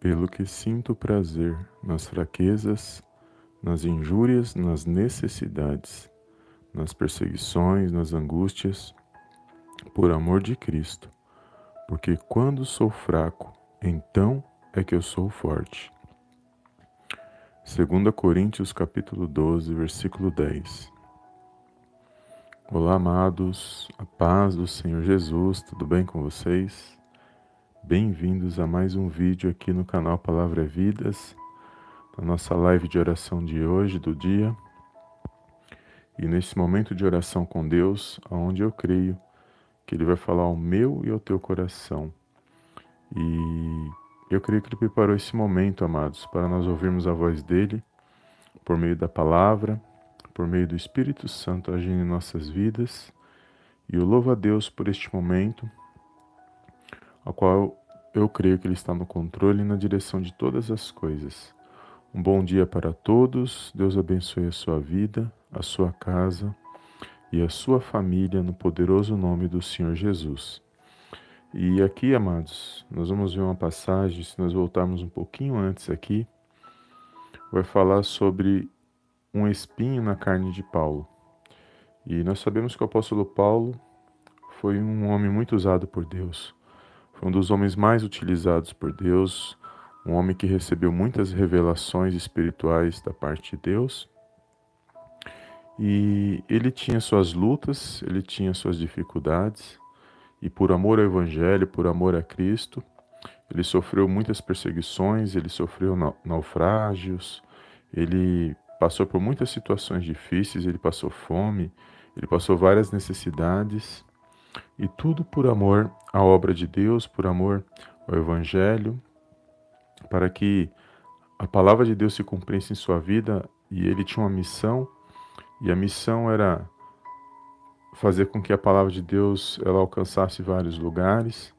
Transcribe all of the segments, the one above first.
pelo que sinto prazer nas fraquezas, nas injúrias, nas necessidades, nas perseguições, nas angústias, por amor de Cristo, porque quando sou fraco, então é que eu sou forte. 2 Coríntios capítulo 12, versículo 10. Olá, amados, a paz do Senhor Jesus, tudo bem com vocês? Bem-vindos a mais um vídeo aqui no canal Palavra é Vidas, na nossa live de oração de hoje, do dia. E nesse momento de oração com Deus, onde eu creio que Ele vai falar ao meu e ao teu coração. E eu creio que Ele preparou esse momento, amados, para nós ouvirmos a voz dEle por meio da palavra, por meio do Espírito Santo agindo em nossas vidas. E eu louvo a Deus por este momento a qual eu creio que Ele está no controle e na direção de todas as coisas. Um bom dia para todos, Deus abençoe a sua vida, a sua casa e a sua família no poderoso nome do Senhor Jesus. E aqui, amados, nós vamos ver uma passagem, se nós voltarmos um pouquinho antes aqui, vai falar sobre um espinho na carne de Paulo. E nós sabemos que o apóstolo Paulo foi um homem muito usado por Deus. Foi um dos homens mais utilizados por Deus, um homem que recebeu muitas revelações espirituais da parte de Deus. E ele tinha suas lutas, ele tinha suas dificuldades, e por amor ao Evangelho, por amor a Cristo, ele sofreu muitas perseguições, ele sofreu naufrágios, ele passou por muitas situações difíceis, ele passou fome, ele passou várias necessidades, e tudo por amor à obra de Deus, por amor ao Evangelho, para que a palavra de Deus se cumprisse em sua vida e ele tinha uma missão, e a missão era fazer com que a palavra de Deus ela alcançasse vários lugares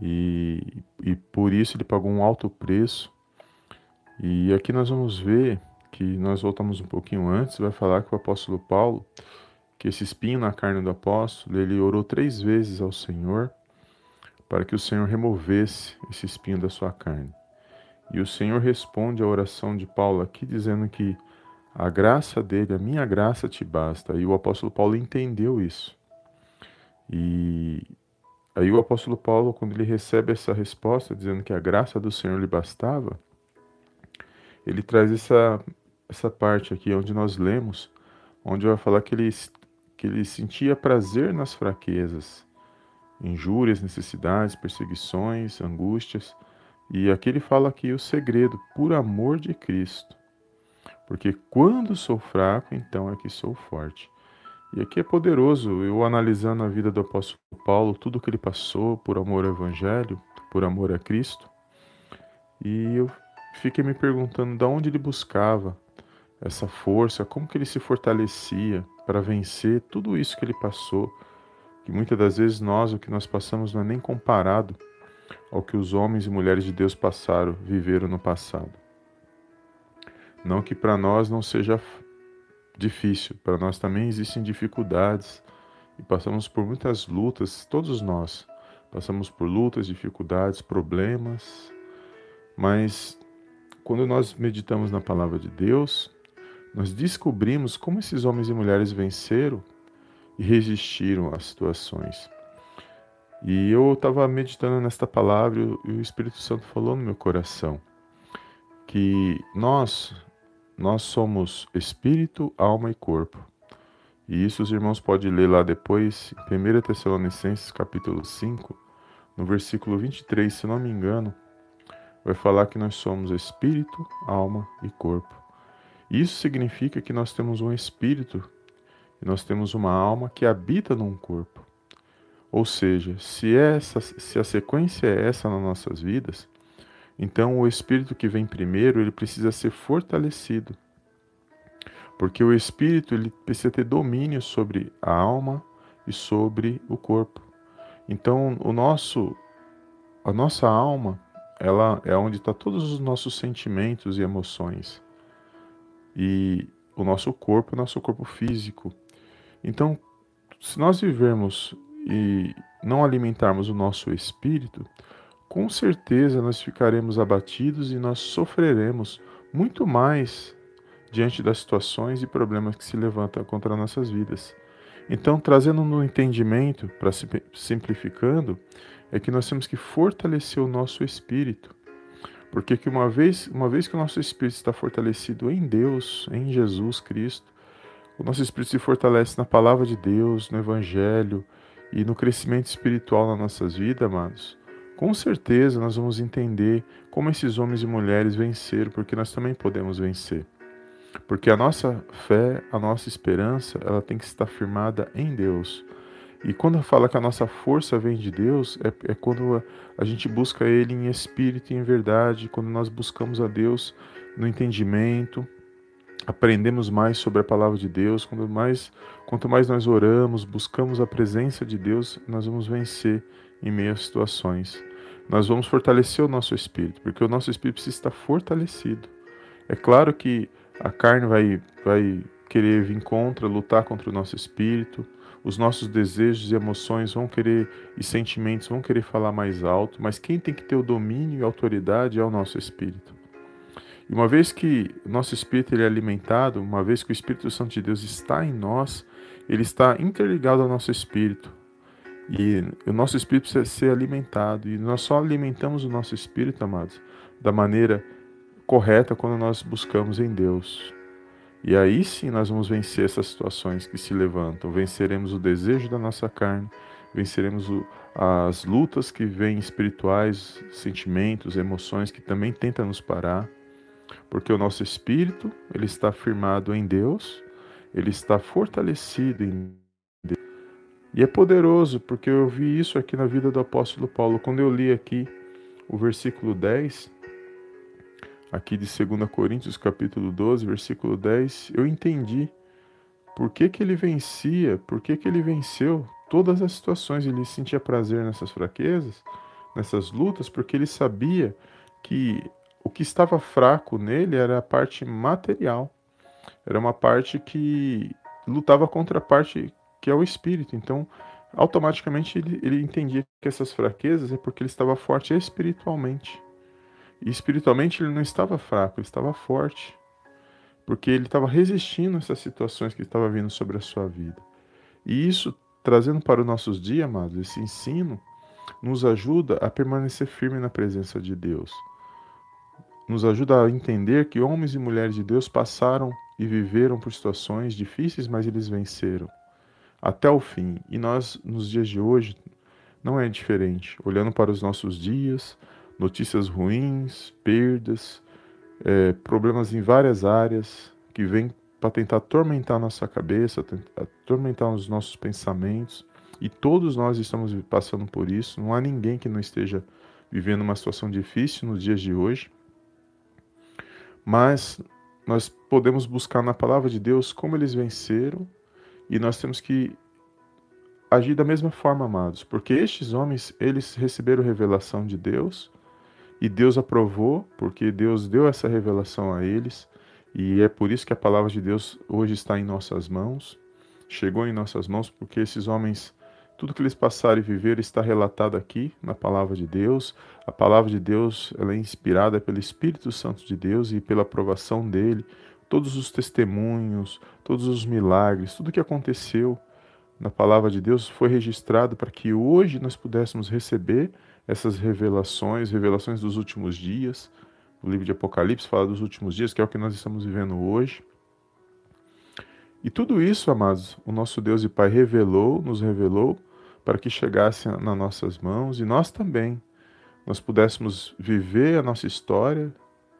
e, e por isso ele pagou um alto preço. E aqui nós vamos ver que nós voltamos um pouquinho antes, vai falar que o apóstolo Paulo que esse espinho na carne do apóstolo, ele orou três vezes ao Senhor para que o Senhor removesse esse espinho da sua carne. E o Senhor responde à oração de Paulo aqui dizendo que a graça dele, a minha graça te basta. E o apóstolo Paulo entendeu isso. E aí o apóstolo Paulo, quando ele recebe essa resposta dizendo que a graça do Senhor lhe bastava, ele traz essa essa parte aqui onde nós lemos, onde vai falar que ele que ele sentia prazer nas fraquezas, injúrias, necessidades, perseguições, angústias. E aqui ele fala aqui o segredo, por amor de Cristo. Porque quando sou fraco, então é que sou forte. E aqui é poderoso, eu analisando a vida do apóstolo Paulo, tudo que ele passou por amor ao Evangelho, por amor a Cristo. E eu fiquei me perguntando de onde ele buscava essa força, como que ele se fortalecia para vencer tudo isso que ele passou, que muitas das vezes nós, o que nós passamos não é nem comparado ao que os homens e mulheres de Deus passaram, viveram no passado. Não que para nós não seja difícil, para nós também existem dificuldades e passamos por muitas lutas, todos nós passamos por lutas, dificuldades, problemas, mas quando nós meditamos na palavra de Deus, nós descobrimos como esses homens e mulheres venceram e resistiram às situações. E eu estava meditando nesta palavra e o Espírito Santo falou no meu coração que nós nós somos espírito, alma e corpo. E isso os irmãos podem ler lá depois, em 1 Tessalonicenses capítulo 5, no versículo 23, se não me engano, vai falar que nós somos espírito, alma e corpo. Isso significa que nós temos um espírito e nós temos uma alma que habita num corpo. Ou seja, se, essa, se a sequência é essa nas nossas vidas, então o espírito que vem primeiro, ele precisa ser fortalecido. Porque o espírito ele precisa ter domínio sobre a alma e sobre o corpo. Então, o nosso a nossa alma, ela é onde está todos os nossos sentimentos e emoções e o nosso corpo, o nosso corpo físico. Então, se nós vivermos e não alimentarmos o nosso espírito, com certeza nós ficaremos abatidos e nós sofreremos muito mais diante das situações e problemas que se levantam contra nossas vidas. Então, trazendo no entendimento, para simplificando, é que nós temos que fortalecer o nosso espírito. Porque que uma vez, uma vez que o nosso espírito está fortalecido em Deus, em Jesus Cristo, o nosso espírito se fortalece na palavra de Deus, no evangelho e no crescimento espiritual nas nossas vidas, amados. Com certeza nós vamos entender como esses homens e mulheres venceram, porque nós também podemos vencer. Porque a nossa fé, a nossa esperança, ela tem que estar firmada em Deus. E quando fala que a nossa força vem de Deus, é, é quando a, gente busca Ele em espírito e em verdade, quando nós buscamos a Deus no entendimento, aprendemos mais sobre a palavra de Deus, quando mais, quanto mais nós oramos, buscamos a presença de Deus, nós vamos vencer em meio às situações. Nós vamos fortalecer o nosso espírito, porque o nosso espírito precisa estar fortalecido. É claro que a carne vai, vai querer vir contra, lutar contra o nosso espírito. Os nossos desejos e emoções vão querer e sentimentos vão querer falar mais alto, mas quem tem que ter o domínio e autoridade é o nosso espírito. E uma vez que nosso espírito ele é alimentado, uma vez que o Espírito Santo de Deus está em nós, ele está interligado ao nosso espírito. E o nosso espírito precisa ser alimentado. E nós só alimentamos o nosso espírito, amados, da maneira correta quando nós buscamos em Deus. E aí sim nós vamos vencer essas situações que se levantam, venceremos o desejo da nossa carne, venceremos o, as lutas que vêm espirituais, sentimentos, emoções que também tentam nos parar, porque o nosso espírito ele está firmado em Deus, ele está fortalecido em Deus. E é poderoso, porque eu vi isso aqui na vida do apóstolo Paulo. Quando eu li aqui o versículo 10, aqui de 2 Coríntios capítulo 12, versículo 10, eu entendi por que, que ele vencia, por que, que ele venceu todas as situações, ele sentia prazer nessas fraquezas, nessas lutas, porque ele sabia que o que estava fraco nele era a parte material, era uma parte que lutava contra a parte que é o espírito. Então, automaticamente ele, ele entendia que essas fraquezas é porque ele estava forte espiritualmente. E espiritualmente ele não estava fraco, ele estava forte. Porque ele estava resistindo a essas situações que estavam vindo sobre a sua vida. E isso, trazendo para os nossos dias, amados, esse ensino, nos ajuda a permanecer firme na presença de Deus. Nos ajuda a entender que homens e mulheres de Deus passaram e viveram por situações difíceis, mas eles venceram até o fim. E nós, nos dias de hoje, não é diferente. Olhando para os nossos dias, notícias ruins, perdas, é, problemas em várias áreas que vêm para tentar atormentar nossa cabeça, atormentar os nossos pensamentos. E todos nós estamos passando por isso. Não há ninguém que não esteja vivendo uma situação difícil nos dias de hoje. Mas nós podemos buscar na palavra de Deus como eles venceram e nós temos que agir da mesma forma, amados, porque estes homens, eles receberam revelação de Deus e Deus aprovou, porque Deus deu essa revelação a eles, e é por isso que a palavra de Deus hoje está em nossas mãos, chegou em nossas mãos, porque esses homens, tudo que eles passaram e viveram está relatado aqui na palavra de Deus. A palavra de Deus ela é inspirada pelo Espírito Santo de Deus e pela aprovação dele. Todos os testemunhos, todos os milagres, tudo que aconteceu na palavra de Deus foi registrado para que hoje nós pudéssemos receber essas revelações, revelações dos últimos dias. O livro de Apocalipse fala dos últimos dias, que é o que nós estamos vivendo hoje. E tudo isso, amados, o nosso Deus e Pai revelou, nos revelou, para que chegasse nas nossas mãos e nós também, nós pudéssemos viver a nossa história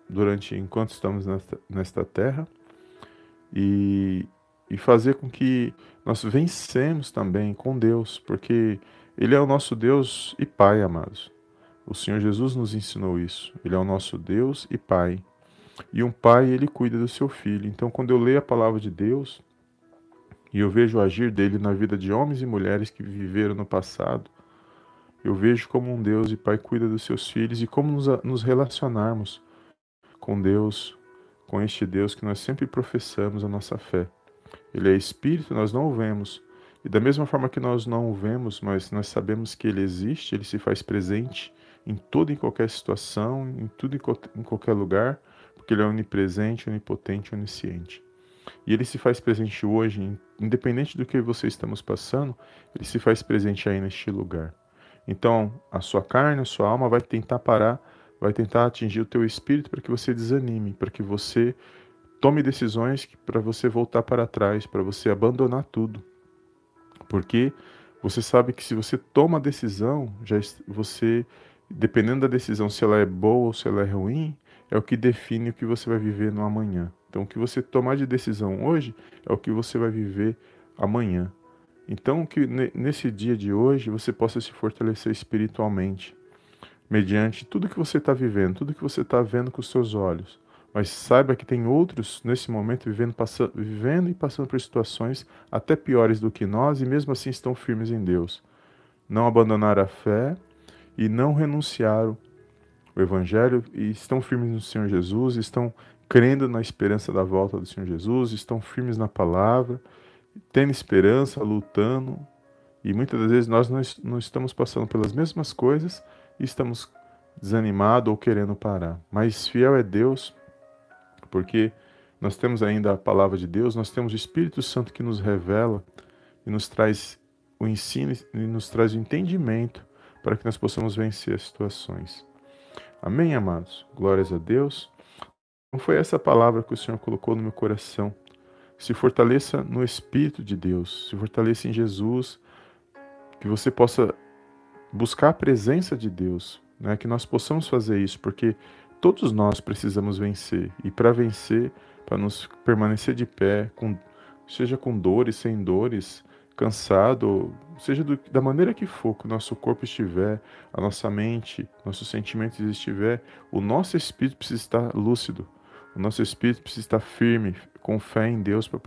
durante enquanto estamos nesta, nesta terra e, e fazer com que nós vencemos também com Deus, porque ele é o nosso Deus e Pai, amados. O Senhor Jesus nos ensinou isso. Ele é o nosso Deus e Pai. E um pai, ele cuida do seu filho. Então, quando eu leio a palavra de Deus e eu vejo o agir dele na vida de homens e mulheres que viveram no passado, eu vejo como um Deus e Pai cuida dos seus filhos e como nos, nos relacionarmos com Deus, com este Deus que nós sempre professamos a nossa fé. Ele é Espírito, nós não o vemos, e da mesma forma que nós não o vemos, mas nós sabemos que ele existe, ele se faz presente em toda e qualquer situação, em tudo e em qualquer lugar, porque Ele é onipresente, onipotente, onisciente. E Ele se faz presente hoje, independente do que você estamos passando, Ele se faz presente aí neste lugar. Então, a sua carne, a sua alma vai tentar parar, vai tentar atingir o teu espírito para que você desanime, para que você tome decisões para você voltar para trás, para você abandonar tudo. Porque você sabe que se você toma a decisão, já você dependendo da decisão se ela é boa ou se ela é ruim, é o que define o que você vai viver no amanhã. Então, o que você tomar de decisão hoje é o que você vai viver amanhã. Então, que nesse dia de hoje você possa se fortalecer espiritualmente, mediante tudo que você está vivendo, tudo que você está vendo com os seus olhos. Mas saiba que tem outros nesse momento vivendo, vivendo e passando por situações até piores do que nós e mesmo assim estão firmes em Deus. Não abandonaram a fé e não renunciaram o Evangelho e estão firmes no Senhor Jesus, estão crendo na esperança da volta do Senhor Jesus, estão firmes na palavra tendo esperança, lutando, e muitas das vezes nós não estamos passando pelas mesmas coisas e estamos desanimados ou querendo parar. Mas fiel é Deus, porque nós temos ainda a palavra de Deus, nós temos o Espírito Santo que nos revela e nos traz o ensino e nos traz o entendimento para que nós possamos vencer as situações. Amém, amados? Glórias a Deus. Não foi essa palavra que o Senhor colocou no meu coração se fortaleça no Espírito de Deus, se fortaleça em Jesus, que você possa buscar a presença de Deus, né? que nós possamos fazer isso, porque todos nós precisamos vencer, e para vencer, para nos permanecer de pé, com, seja com dores, sem dores, cansado, seja do, da maneira que for que o nosso corpo estiver, a nossa mente, nossos sentimentos estiver, o nosso espírito precisa estar lúcido, o nosso espírito precisa estar firme, com fé em Deus para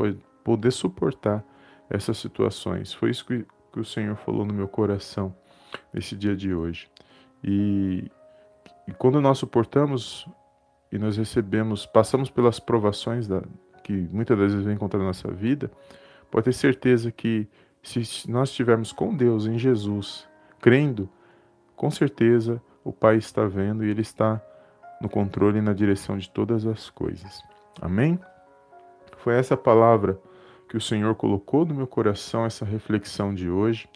poder suportar essas situações. Foi isso que, que o Senhor falou no meu coração nesse dia de hoje. E, e quando nós suportamos e nós recebemos, passamos pelas provações da, que muitas vezes vem contra a nossa vida, pode ter certeza que se nós estivermos com Deus em Jesus, crendo, com certeza o Pai está vendo e Ele está no controle e na direção de todas as coisas. Amém? Foi essa palavra que o Senhor colocou no meu coração, essa reflexão de hoje.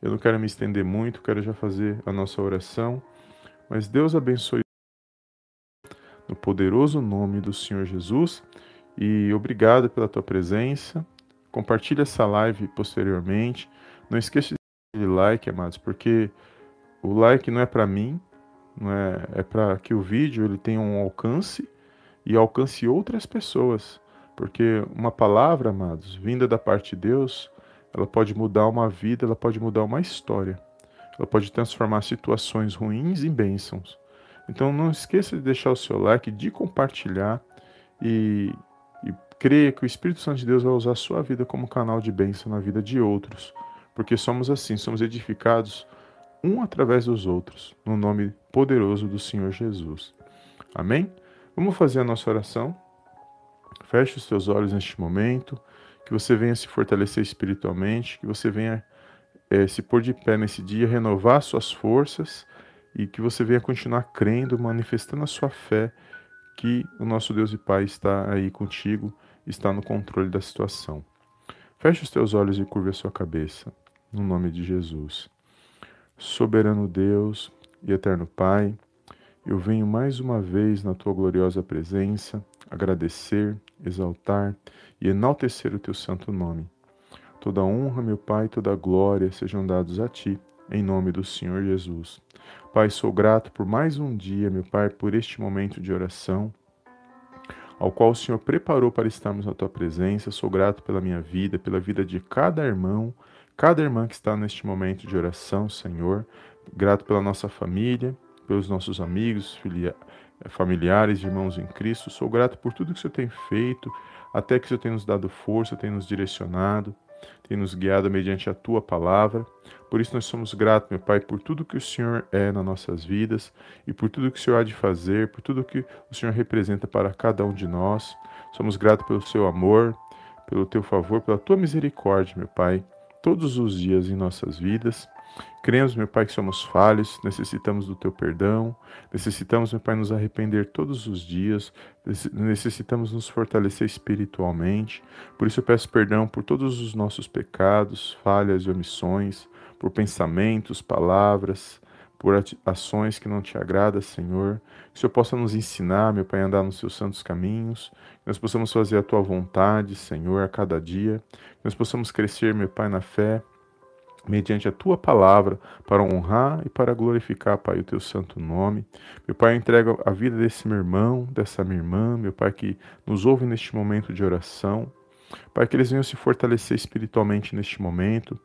Eu não quero me estender muito, quero já fazer a nossa oração. Mas Deus abençoe no poderoso nome do Senhor Jesus e obrigado pela tua presença. Compartilhe essa live posteriormente. Não esqueça de like, amados, porque o like não é para mim, não é, é para que o vídeo ele tenha um alcance e alcance outras pessoas. Porque uma palavra, amados, vinda da parte de Deus, ela pode mudar uma vida, ela pode mudar uma história. Ela pode transformar situações ruins em bênçãos. Então não esqueça de deixar o seu like, de compartilhar e, e creia que o Espírito Santo de Deus vai usar a sua vida como canal de bênção na vida de outros. Porque somos assim, somos edificados um através dos outros, no nome poderoso do Senhor Jesus. Amém? Vamos fazer a nossa oração. Feche os seus olhos neste momento, que você venha se fortalecer espiritualmente, que você venha é, se pôr de pé nesse dia, renovar suas forças e que você venha continuar crendo, manifestando a sua fé que o nosso Deus e Pai está aí contigo, está no controle da situação. Feche os teus olhos e curva a sua cabeça, no nome de Jesus. Soberano Deus e eterno Pai, eu venho mais uma vez na tua gloriosa presença agradecer, exaltar e enaltecer o teu santo nome. Toda honra, meu Pai, toda glória sejam dados a ti, em nome do Senhor Jesus. Pai, sou grato por mais um dia, meu Pai, por este momento de oração, ao qual o Senhor preparou para estarmos na tua presença. Sou grato pela minha vida, pela vida de cada irmão, cada irmã que está neste momento de oração, Senhor. Grato pela nossa família, pelos nossos amigos, familiares, irmãos em Cristo. Sou grato por tudo que o Senhor tem feito, até que o Senhor tem nos dado força, tem nos direcionado, tem nos guiado mediante a tua palavra. Por isso nós somos gratos, meu Pai, por tudo que o Senhor é nas nossas vidas e por tudo que o Senhor há de fazer, por tudo que o Senhor representa para cada um de nós. Somos gratos pelo seu amor, pelo teu favor, pela tua misericórdia, meu Pai, todos os dias em nossas vidas. Cremos, meu Pai, que somos falhos, necessitamos do teu perdão, necessitamos, meu Pai, nos arrepender todos os dias, necessitamos nos fortalecer espiritualmente. Por isso eu peço perdão por todos os nossos pecados, falhas e omissões, por pensamentos, palavras, por ações que não te agradam, Senhor. Que o Senhor possa nos ensinar, meu Pai, a andar nos seus santos caminhos, que nós possamos fazer a tua vontade, Senhor, a cada dia, que nós possamos crescer, meu Pai, na fé mediante a tua palavra, para honrar e para glorificar, Pai, o teu santo nome. Meu Pai, eu entrego a vida desse meu irmão, dessa minha irmã, meu Pai, que nos ouve neste momento de oração. Pai, que eles venham se fortalecer espiritualmente neste momento.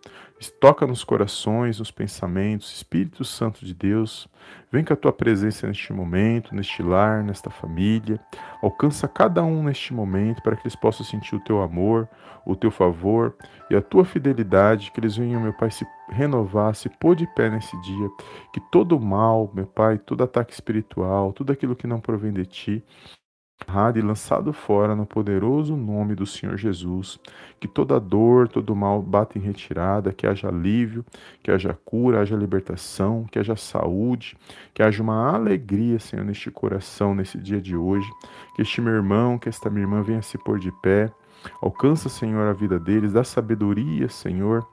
Toca nos corações, nos pensamentos. Espírito Santo de Deus, vem com a tua presença neste momento, neste lar, nesta família. Alcança cada um neste momento para que eles possam sentir o teu amor, o teu favor e a tua fidelidade. Que eles venham, meu Pai, se renovar, se pôr de pé nesse dia. Que todo mal, meu Pai, todo ataque espiritual, tudo aquilo que não provém de ti, e lançado fora no poderoso nome do Senhor Jesus. Que toda dor, todo mal bata em retirada, que haja alívio, que haja cura, haja libertação, que haja saúde, que haja uma alegria, Senhor, neste coração, nesse dia de hoje. Que este meu irmão, que esta minha irmã venha se pôr de pé. Alcança, Senhor, a vida deles, dá sabedoria, Senhor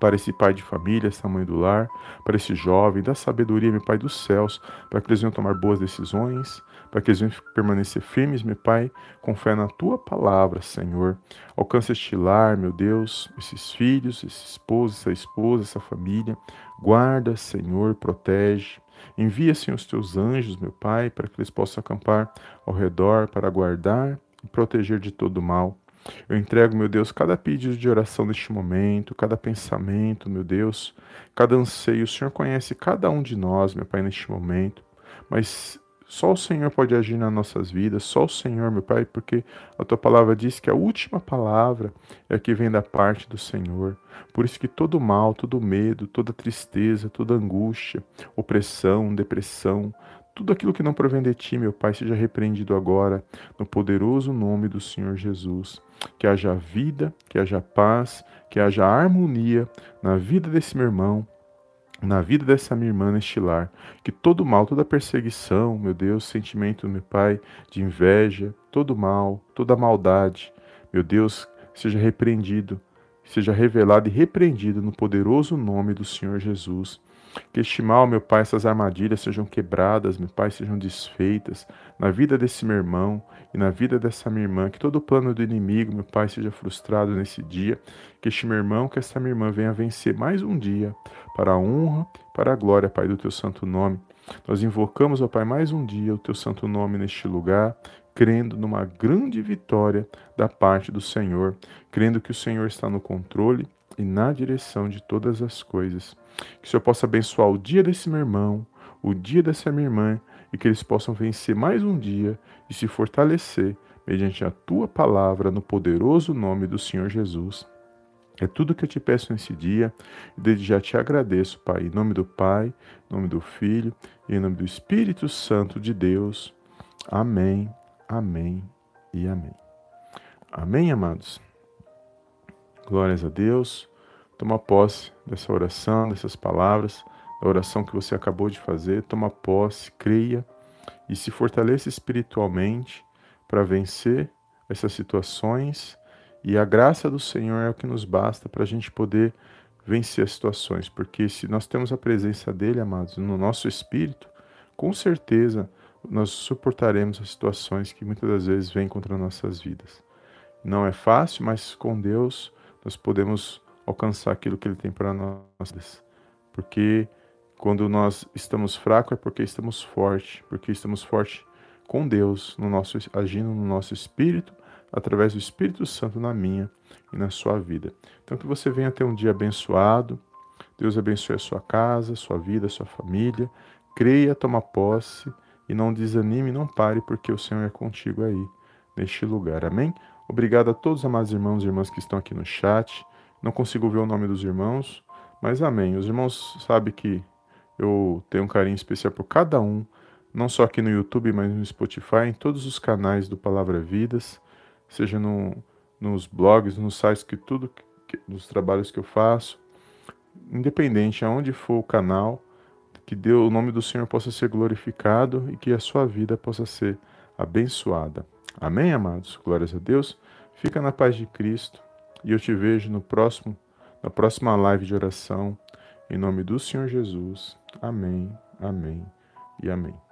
para esse pai de família, essa mãe do lar, para esse jovem, dá sabedoria, meu Pai dos céus, para que eles venham tomar boas decisões, para que eles venham permanecer firmes, meu Pai, com fé na Tua palavra, Senhor. Alcança este lar, meu Deus, esses filhos, esse esposo, essa esposa, essa família. Guarda, Senhor, protege. Envia, Senhor, os Teus anjos, meu Pai, para que eles possam acampar ao redor, para guardar e proteger de todo mal. Eu entrego, meu Deus, cada pedido de oração neste momento, cada pensamento, meu Deus, cada anseio. O Senhor conhece cada um de nós, meu Pai, neste momento. Mas só o Senhor pode agir nas nossas vidas, só o Senhor, meu Pai, porque a tua palavra diz que a última palavra é a que vem da parte do Senhor. Por isso que todo mal, todo medo, toda tristeza, toda angústia, opressão, depressão, tudo aquilo que não provém de ti, meu Pai, seja repreendido agora, no poderoso nome do Senhor Jesus. Que haja vida, que haja paz, que haja harmonia na vida desse meu irmão, na vida dessa minha irmã neste lar. Que todo mal, toda perseguição, meu Deus, sentimento, meu Pai, de inveja, todo mal, toda maldade, meu Deus, seja repreendido, seja revelado e repreendido no poderoso nome do Senhor Jesus. Que este mal, meu Pai, essas armadilhas sejam quebradas, meu Pai, sejam desfeitas na vida desse meu irmão e na vida dessa minha irmã. Que todo o plano do inimigo, meu Pai, seja frustrado nesse dia. Que este meu irmão, que esta minha irmã venha vencer mais um dia para a honra, para a glória, Pai, do teu santo nome. Nós invocamos, ó Pai, mais um dia o teu santo nome neste lugar, crendo numa grande vitória da parte do Senhor, crendo que o Senhor está no controle e na direção de todas as coisas. Que o Senhor possa abençoar o dia desse meu irmão, o dia dessa minha irmã, e que eles possam vencer mais um dia e se fortalecer mediante a tua palavra no poderoso nome do Senhor Jesus. É tudo que eu te peço nesse dia e desde já te agradeço, Pai, em nome do Pai, em nome do Filho e em nome do Espírito Santo de Deus. Amém, amém e amém. Amém, amados? Glórias a Deus. Toma posse dessa oração, dessas palavras, da oração que você acabou de fazer. Toma posse, creia e se fortaleça espiritualmente para vencer essas situações. E a graça do Senhor é o que nos basta para a gente poder vencer as situações, porque se nós temos a presença dele, amados, no nosso espírito, com certeza nós suportaremos as situações que muitas das vezes vêm contra nossas vidas. Não é fácil, mas com Deus nós podemos alcançar aquilo que Ele tem para nós. Porque quando nós estamos fracos é porque estamos fortes, porque estamos fortes com Deus, no nosso, agindo no nosso espírito, através do Espírito Santo na minha e na sua vida. Então que você venha ter um dia abençoado. Deus abençoe a sua casa, sua vida, sua família. Creia, toma posse e não desanime, não pare, porque o Senhor é contigo aí, neste lugar. Amém? Obrigado a todos os amados irmãos e irmãs que estão aqui no chat. Não consigo ver o nome dos irmãos, mas amém. Os irmãos sabem que eu tenho um carinho especial por cada um, não só aqui no YouTube, mas no Spotify, em todos os canais do Palavra Vidas, seja no, nos blogs, nos sites, que tudo, que, nos trabalhos que eu faço. independente aonde for o canal, que Deus, o nome do Senhor possa ser glorificado e que a sua vida possa ser abençoada. Amém, amados? Glórias a Deus. Fica na paz de Cristo e eu te vejo no próximo, na próxima live de oração. Em nome do Senhor Jesus. Amém, amém e amém.